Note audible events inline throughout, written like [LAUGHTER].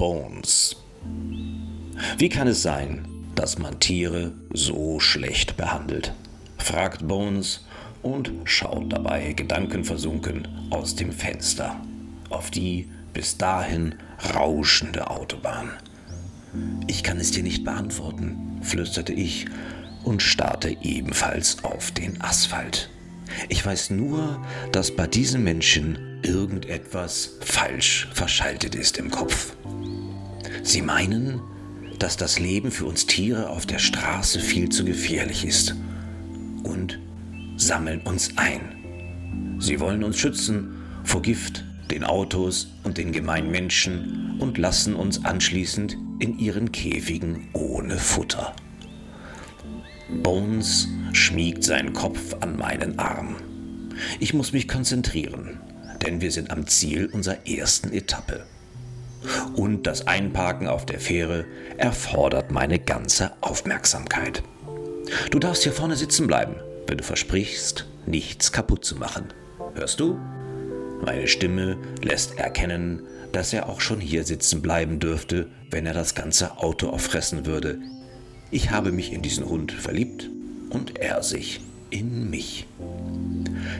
Bones. Wie kann es sein, dass man Tiere so schlecht behandelt? fragt Bones und schaut dabei gedankenversunken aus dem Fenster auf die bis dahin rauschende Autobahn. Ich kann es dir nicht beantworten, flüsterte ich und starrte ebenfalls auf den Asphalt. Ich weiß nur, dass bei diesem Menschen irgendetwas falsch verschaltet ist im Kopf. Sie meinen, dass das Leben für uns Tiere auf der Straße viel zu gefährlich ist und sammeln uns ein. Sie wollen uns schützen vor Gift, den Autos und den gemeinen Menschen und lassen uns anschließend in ihren Käfigen ohne Futter. Bones schmiegt seinen Kopf an meinen Arm. Ich muss mich konzentrieren, denn wir sind am Ziel unserer ersten Etappe. Und das Einparken auf der Fähre erfordert meine ganze Aufmerksamkeit. Du darfst hier vorne sitzen bleiben, wenn du versprichst, nichts kaputt zu machen. Hörst du? Meine Stimme lässt erkennen, dass er auch schon hier sitzen bleiben dürfte, wenn er das ganze Auto auffressen würde. Ich habe mich in diesen Hund verliebt und er sich in mich.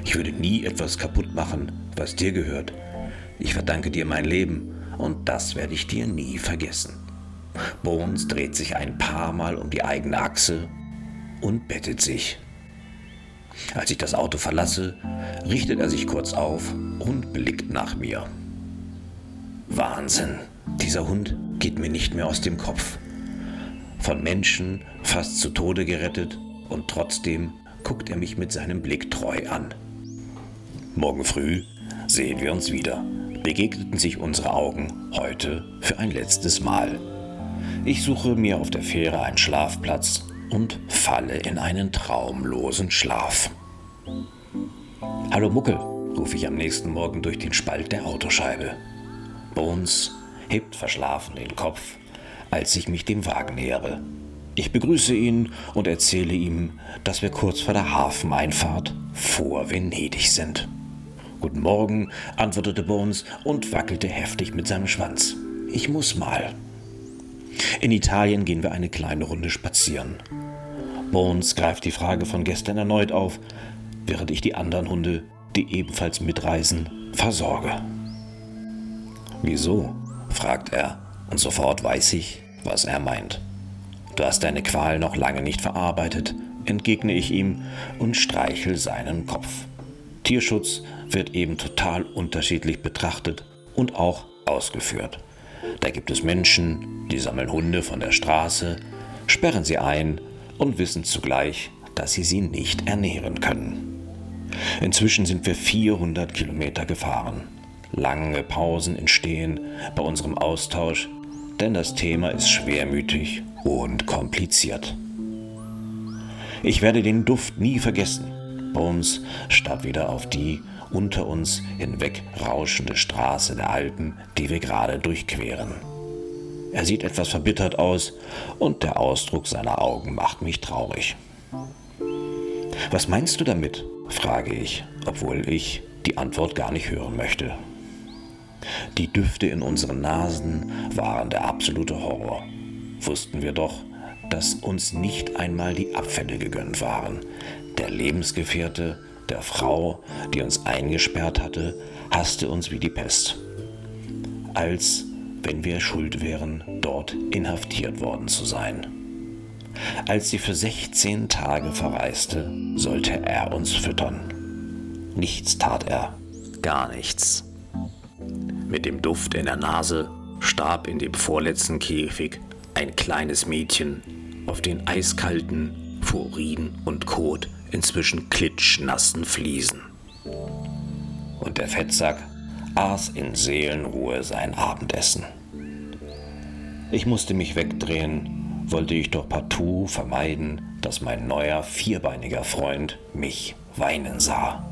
Ich würde nie etwas kaputt machen, was dir gehört. Ich verdanke dir mein Leben und das werde ich dir nie vergessen. Bones dreht sich ein paar Mal um die eigene Achse und bettet sich. Als ich das Auto verlasse, richtet er sich kurz auf und blickt nach mir. Wahnsinn, dieser Hund geht mir nicht mehr aus dem Kopf. Von Menschen fast zu Tode gerettet und trotzdem guckt er mich mit seinem Blick treu an. Morgen früh sehen wir uns wieder. Begegneten sich unsere Augen heute für ein letztes Mal. Ich suche mir auf der Fähre einen Schlafplatz und falle in einen traumlosen Schlaf. Hallo Muckel, rufe ich am nächsten Morgen durch den Spalt der Autoscheibe. Bones hebt verschlafen den Kopf, als ich mich dem Wagen nähere. Ich begrüße ihn und erzähle ihm, dass wir kurz vor der Hafeneinfahrt vor Venedig sind. Guten Morgen, antwortete Bones und wackelte heftig mit seinem Schwanz. Ich muss mal. In Italien gehen wir eine kleine Runde spazieren. Bones greift die Frage von gestern erneut auf, während ich die anderen Hunde, die ebenfalls mitreisen, versorge. Wieso? fragt er, und sofort weiß ich, was er meint. Du hast deine Qual noch lange nicht verarbeitet, entgegne ich ihm und streichel seinen Kopf. Tierschutz wird eben total unterschiedlich betrachtet und auch ausgeführt. Da gibt es Menschen, die sammeln Hunde von der Straße, sperren sie ein und wissen zugleich, dass sie sie nicht ernähren können. Inzwischen sind wir 400 Kilometer gefahren. Lange Pausen entstehen bei unserem Austausch, denn das Thema ist schwermütig und kompliziert. Ich werde den Duft nie vergessen. Bones starrt wieder auf die unter uns hinweg rauschende Straße der Alpen, die wir gerade durchqueren. Er sieht etwas verbittert aus und der Ausdruck seiner Augen macht mich traurig. Was meinst du damit? frage ich, obwohl ich die Antwort gar nicht hören möchte. Die Düfte in unseren Nasen waren der absolute Horror. Wussten wir doch, dass uns nicht einmal die Abfälle gegönnt waren. Der Lebensgefährte der Frau, die uns eingesperrt hatte, hasste uns wie die Pest. Als wenn wir schuld wären, dort inhaftiert worden zu sein. Als sie für 16 Tage verreiste, sollte er uns füttern. Nichts tat er, gar nichts. Mit dem Duft in der Nase starb in dem vorletzten Käfig ein kleines Mädchen auf den eiskalten, vor Urin und Kot inzwischen klitschnassen Fliesen. Und der Fettsack aß in Seelenruhe sein Abendessen. Ich musste mich wegdrehen, wollte ich doch partout vermeiden, dass mein neuer vierbeiniger Freund mich weinen sah.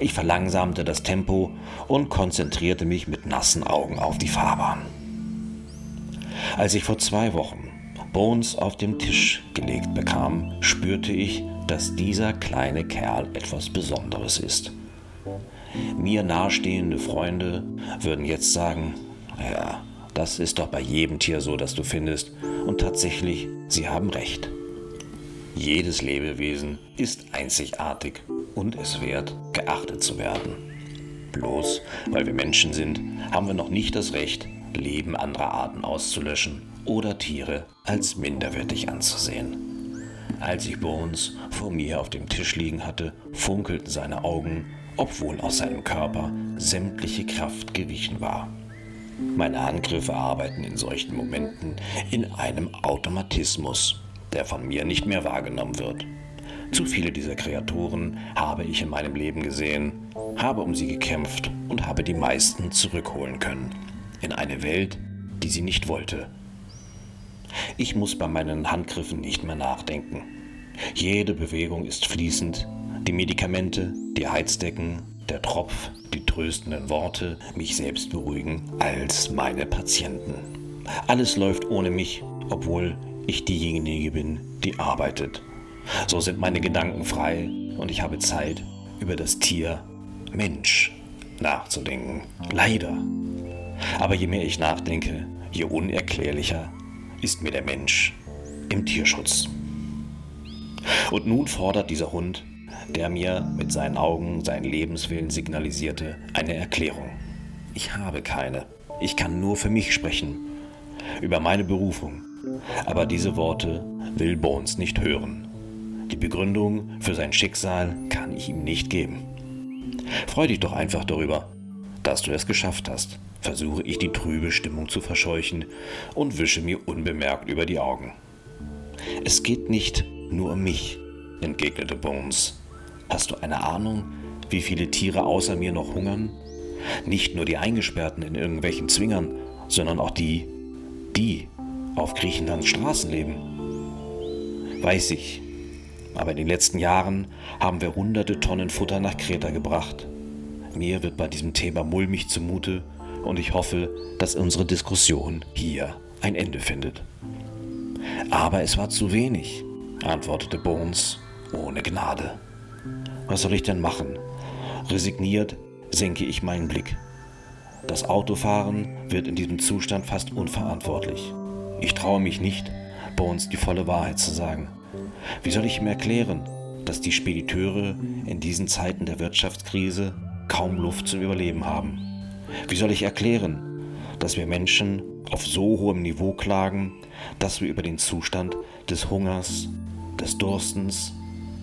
Ich verlangsamte das Tempo und konzentrierte mich mit nassen Augen auf die Fahrbahn. Als ich vor zwei Wochen Bones auf dem Tisch gelegt bekam, spürte ich, dass dieser kleine Kerl etwas Besonderes ist. Mir nahestehende Freunde würden jetzt sagen, ja, Das ist doch bei jedem Tier so, das du findest. Und tatsächlich, sie haben recht. Jedes Lebewesen ist einzigartig und es wert, geachtet zu werden. Bloß weil wir Menschen sind, haben wir noch nicht das Recht, Leben anderer Arten auszulöschen oder Tiere als minderwertig anzusehen. Als ich Bones vor mir auf dem Tisch liegen hatte, funkelten seine Augen, obwohl aus seinem Körper sämtliche Kraft gewichen war. Meine Handgriffe arbeiten in solchen Momenten in einem Automatismus, der von mir nicht mehr wahrgenommen wird. Zu viele dieser Kreaturen habe ich in meinem Leben gesehen, habe um sie gekämpft und habe die meisten zurückholen können. In eine Welt, die sie nicht wollte. Ich muss bei meinen Handgriffen nicht mehr nachdenken. Jede Bewegung ist fließend. Die Medikamente, die Heizdecken, der Tropf, die tröstenden Worte mich selbst beruhigen als meine Patienten. Alles läuft ohne mich, obwohl ich diejenige bin, die arbeitet. So sind meine Gedanken frei und ich habe Zeit, über das Tier Mensch nachzudenken. Leider. Aber je mehr ich nachdenke, je unerklärlicher ist mir der Mensch im Tierschutz. Und nun fordert dieser Hund, der mir mit seinen Augen seinen Lebenswillen signalisierte, eine Erklärung. Ich habe keine. Ich kann nur für mich sprechen. Über meine Berufung. Aber diese Worte will Bones nicht hören. Die Begründung für sein Schicksal kann ich ihm nicht geben. Freu dich doch einfach darüber, dass du es geschafft hast, versuche ich die trübe Stimmung zu verscheuchen und wische mir unbemerkt über die Augen. Es geht nicht nur um mich, entgegnete Bones. Hast du eine Ahnung, wie viele Tiere außer mir noch hungern? Nicht nur die Eingesperrten in irgendwelchen Zwingern, sondern auch die, die auf Griechenlands Straßen leben. Weiß ich, aber in den letzten Jahren haben wir hunderte Tonnen Futter nach Kreta gebracht. Mir wird bei diesem Thema mulmig zumute und ich hoffe, dass unsere Diskussion hier ein Ende findet. Aber es war zu wenig, antwortete Bones ohne Gnade. Was soll ich denn machen? Resigniert senke ich meinen Blick. Das Autofahren wird in diesem Zustand fast unverantwortlich. Ich traue mich nicht, Bones die volle Wahrheit zu sagen. Wie soll ich ihm erklären, dass die Spediteure in diesen Zeiten der Wirtschaftskrise kaum Luft zum Überleben haben? Wie soll ich erklären, dass wir Menschen auf so hohem Niveau klagen, dass wir über den Zustand des Hungers, des Durstens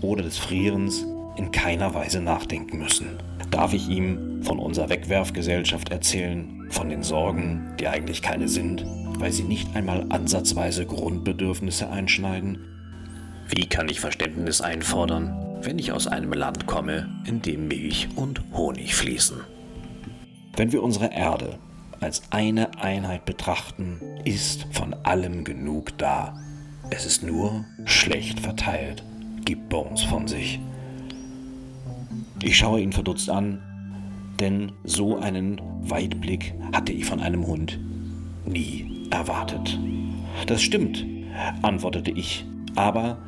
oder des Frierens in keiner Weise nachdenken müssen? Darf ich ihm von unserer Wegwerfgesellschaft erzählen, von den Sorgen, die eigentlich keine sind, weil sie nicht einmal ansatzweise Grundbedürfnisse einschneiden? Wie kann ich Verständnis einfordern, wenn ich aus einem Land komme, in dem Milch und Honig fließen? Wenn wir unsere Erde als eine Einheit betrachten, ist von allem genug da. Es ist nur schlecht verteilt, gibt Bones von sich. Ich schaue ihn verdutzt an, denn so einen Weitblick hatte ich von einem Hund nie erwartet. Das stimmt, antwortete ich, aber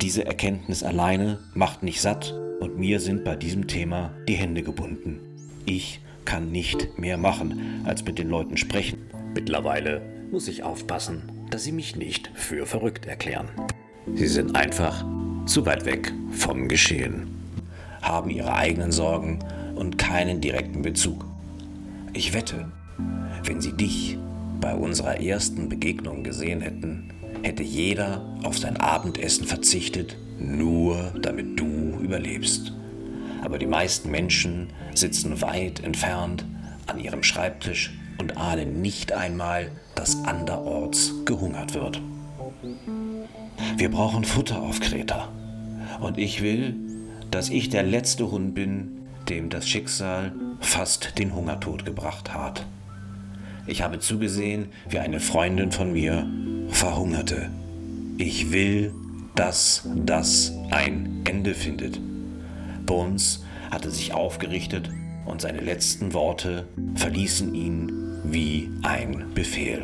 diese Erkenntnis alleine macht nicht satt und mir sind bei diesem Thema die Hände gebunden. Ich kann nicht mehr machen, als mit den Leuten sprechen. Mittlerweile muss ich aufpassen, dass sie mich nicht für verrückt erklären. Sie sind einfach zu weit weg vom Geschehen, haben ihre eigenen Sorgen und keinen direkten Bezug. Ich wette, wenn sie dich bei unserer ersten Begegnung gesehen hätten, hätte jeder auf sein Abendessen verzichtet, nur damit du überlebst. Aber die meisten Menschen sitzen weit entfernt an ihrem Schreibtisch und ahnen nicht einmal, dass anderorts gehungert wird. Wir brauchen Futter auf Kreta. Und ich will, dass ich der letzte Hund bin, dem das Schicksal fast den Hungertod gebracht hat. Ich habe zugesehen, wie eine Freundin von mir verhungerte. Ich will, dass das ein Ende findet. Bones hatte sich aufgerichtet und seine letzten Worte verließen ihn wie ein Befehl.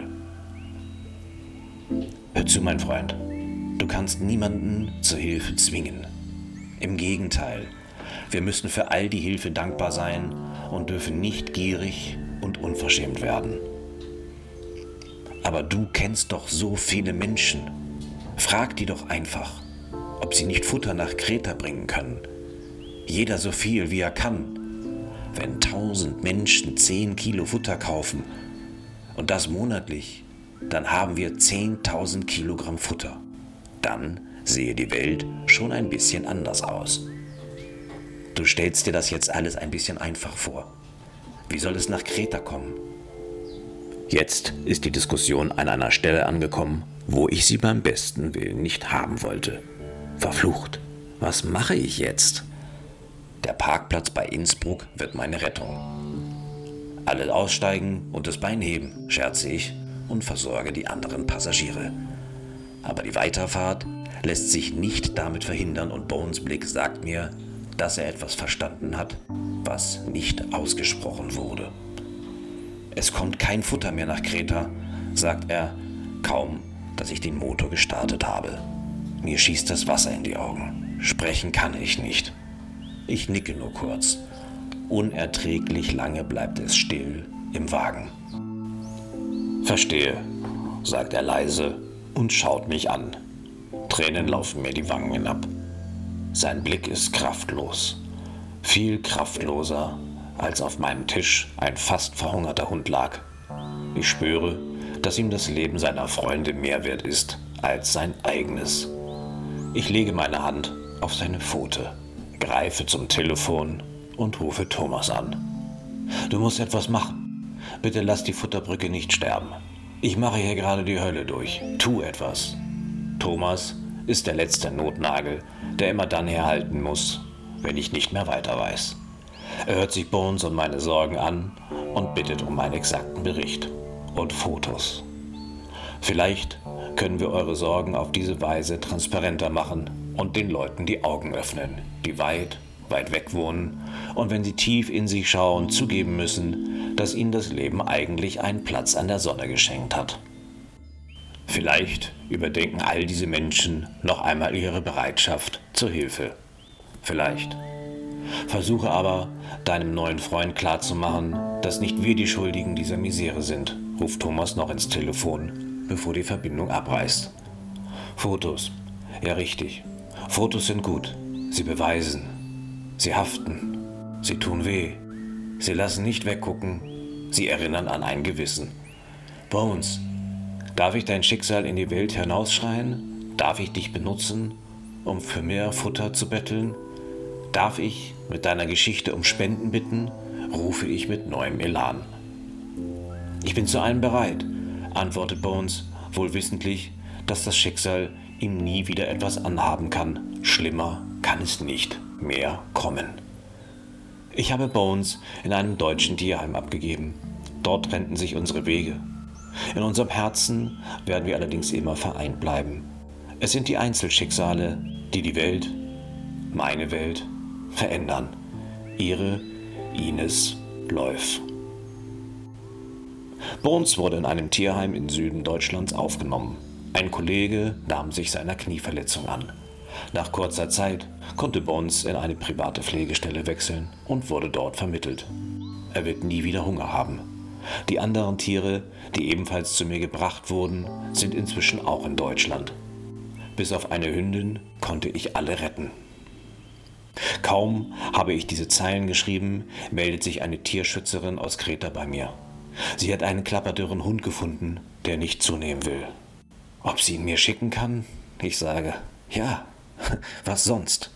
Hör zu, mein Freund, du kannst niemanden zur Hilfe zwingen. Im Gegenteil, wir müssen für all die Hilfe dankbar sein und dürfen nicht gierig und unverschämt werden. Aber du kennst doch so viele Menschen. Frag die doch einfach, ob sie nicht Futter nach Kreta bringen können. Jeder so viel, wie er kann. Wenn tausend Menschen zehn Kilo Futter kaufen und das monatlich, dann haben wir 10.000 Kilogramm Futter. Dann sehe die Welt schon ein bisschen anders aus. Du stellst dir das jetzt alles ein bisschen einfach vor. Wie soll es nach Kreta kommen? Jetzt ist die Diskussion an einer Stelle angekommen, wo ich sie beim besten Willen nicht haben wollte. Verflucht, was mache ich jetzt? Der Parkplatz bei Innsbruck wird meine Rettung. Alle aussteigen und das Bein heben, scherze ich und versorge die anderen Passagiere. Aber die Weiterfahrt lässt sich nicht damit verhindern und Bones Blick sagt mir, dass er etwas verstanden hat, was nicht ausgesprochen wurde. Es kommt kein Futter mehr nach Kreta, sagt er, kaum, dass ich den Motor gestartet habe. Mir schießt das Wasser in die Augen. Sprechen kann ich nicht. Ich nicke nur kurz. Unerträglich lange bleibt es still im Wagen. Verstehe, sagt er leise und schaut mich an. Tränen laufen mir die Wangen hinab. Sein Blick ist kraftlos, viel kraftloser, als auf meinem Tisch ein fast verhungerter Hund lag. Ich spüre, dass ihm das Leben seiner Freunde mehr wert ist als sein eigenes. Ich lege meine Hand auf seine Pfote, greife zum Telefon und rufe Thomas an. Du musst etwas machen. Bitte lass die Futterbrücke nicht sterben. Ich mache hier gerade die Hölle durch. Tu etwas. Thomas ist der letzte Notnagel, der immer dann herhalten muss, wenn ich nicht mehr weiter weiß. Er hört sich Bones und meine Sorgen an und bittet um einen exakten Bericht und Fotos. Vielleicht können wir eure Sorgen auf diese Weise transparenter machen und den Leuten die Augen öffnen, die weit, weit weg wohnen und wenn sie tief in sich schauen, zugeben müssen, dass ihnen das Leben eigentlich einen Platz an der Sonne geschenkt hat. Vielleicht überdenken all diese Menschen noch einmal ihre Bereitschaft zur Hilfe. Vielleicht. Versuche aber, deinem neuen Freund klarzumachen, dass nicht wir die Schuldigen dieser Misere sind, ruft Thomas noch ins Telefon, bevor die Verbindung abreißt. Fotos. Ja, richtig. Fotos sind gut. Sie beweisen. Sie haften. Sie tun weh. Sie lassen nicht weggucken. Sie erinnern an ein Gewissen. Bones, darf ich dein Schicksal in die Welt hinausschreien? Darf ich dich benutzen, um für mehr Futter zu betteln? Darf ich mit deiner Geschichte um Spenden bitten? rufe ich mit neuem Elan. Ich bin zu allem bereit, antwortet Bones, wohl wissentlich, dass das Schicksal ihm nie wieder etwas anhaben kann. Schlimmer kann es nicht mehr kommen. Ich habe Bones in einem deutschen Tierheim abgegeben. Dort trennten sich unsere Wege. In unserem Herzen werden wir allerdings immer vereint bleiben. Es sind die Einzelschicksale, die die Welt, meine Welt, verändern. Ihre Ines Läuf. Bones wurde in einem Tierheim im Süden Deutschlands aufgenommen. Ein Kollege nahm sich seiner Knieverletzung an. Nach kurzer Zeit konnte Bones in eine private Pflegestelle wechseln und wurde dort vermittelt. Er wird nie wieder Hunger haben. Die anderen Tiere, die ebenfalls zu mir gebracht wurden, sind inzwischen auch in Deutschland. Bis auf eine Hündin konnte ich alle retten. Kaum habe ich diese Zeilen geschrieben, meldet sich eine Tierschützerin aus Kreta bei mir. Sie hat einen klapperdürren Hund gefunden, der nicht zunehmen will. Ob sie ihn mir schicken kann? Ich sage, ja, [LAUGHS] was sonst?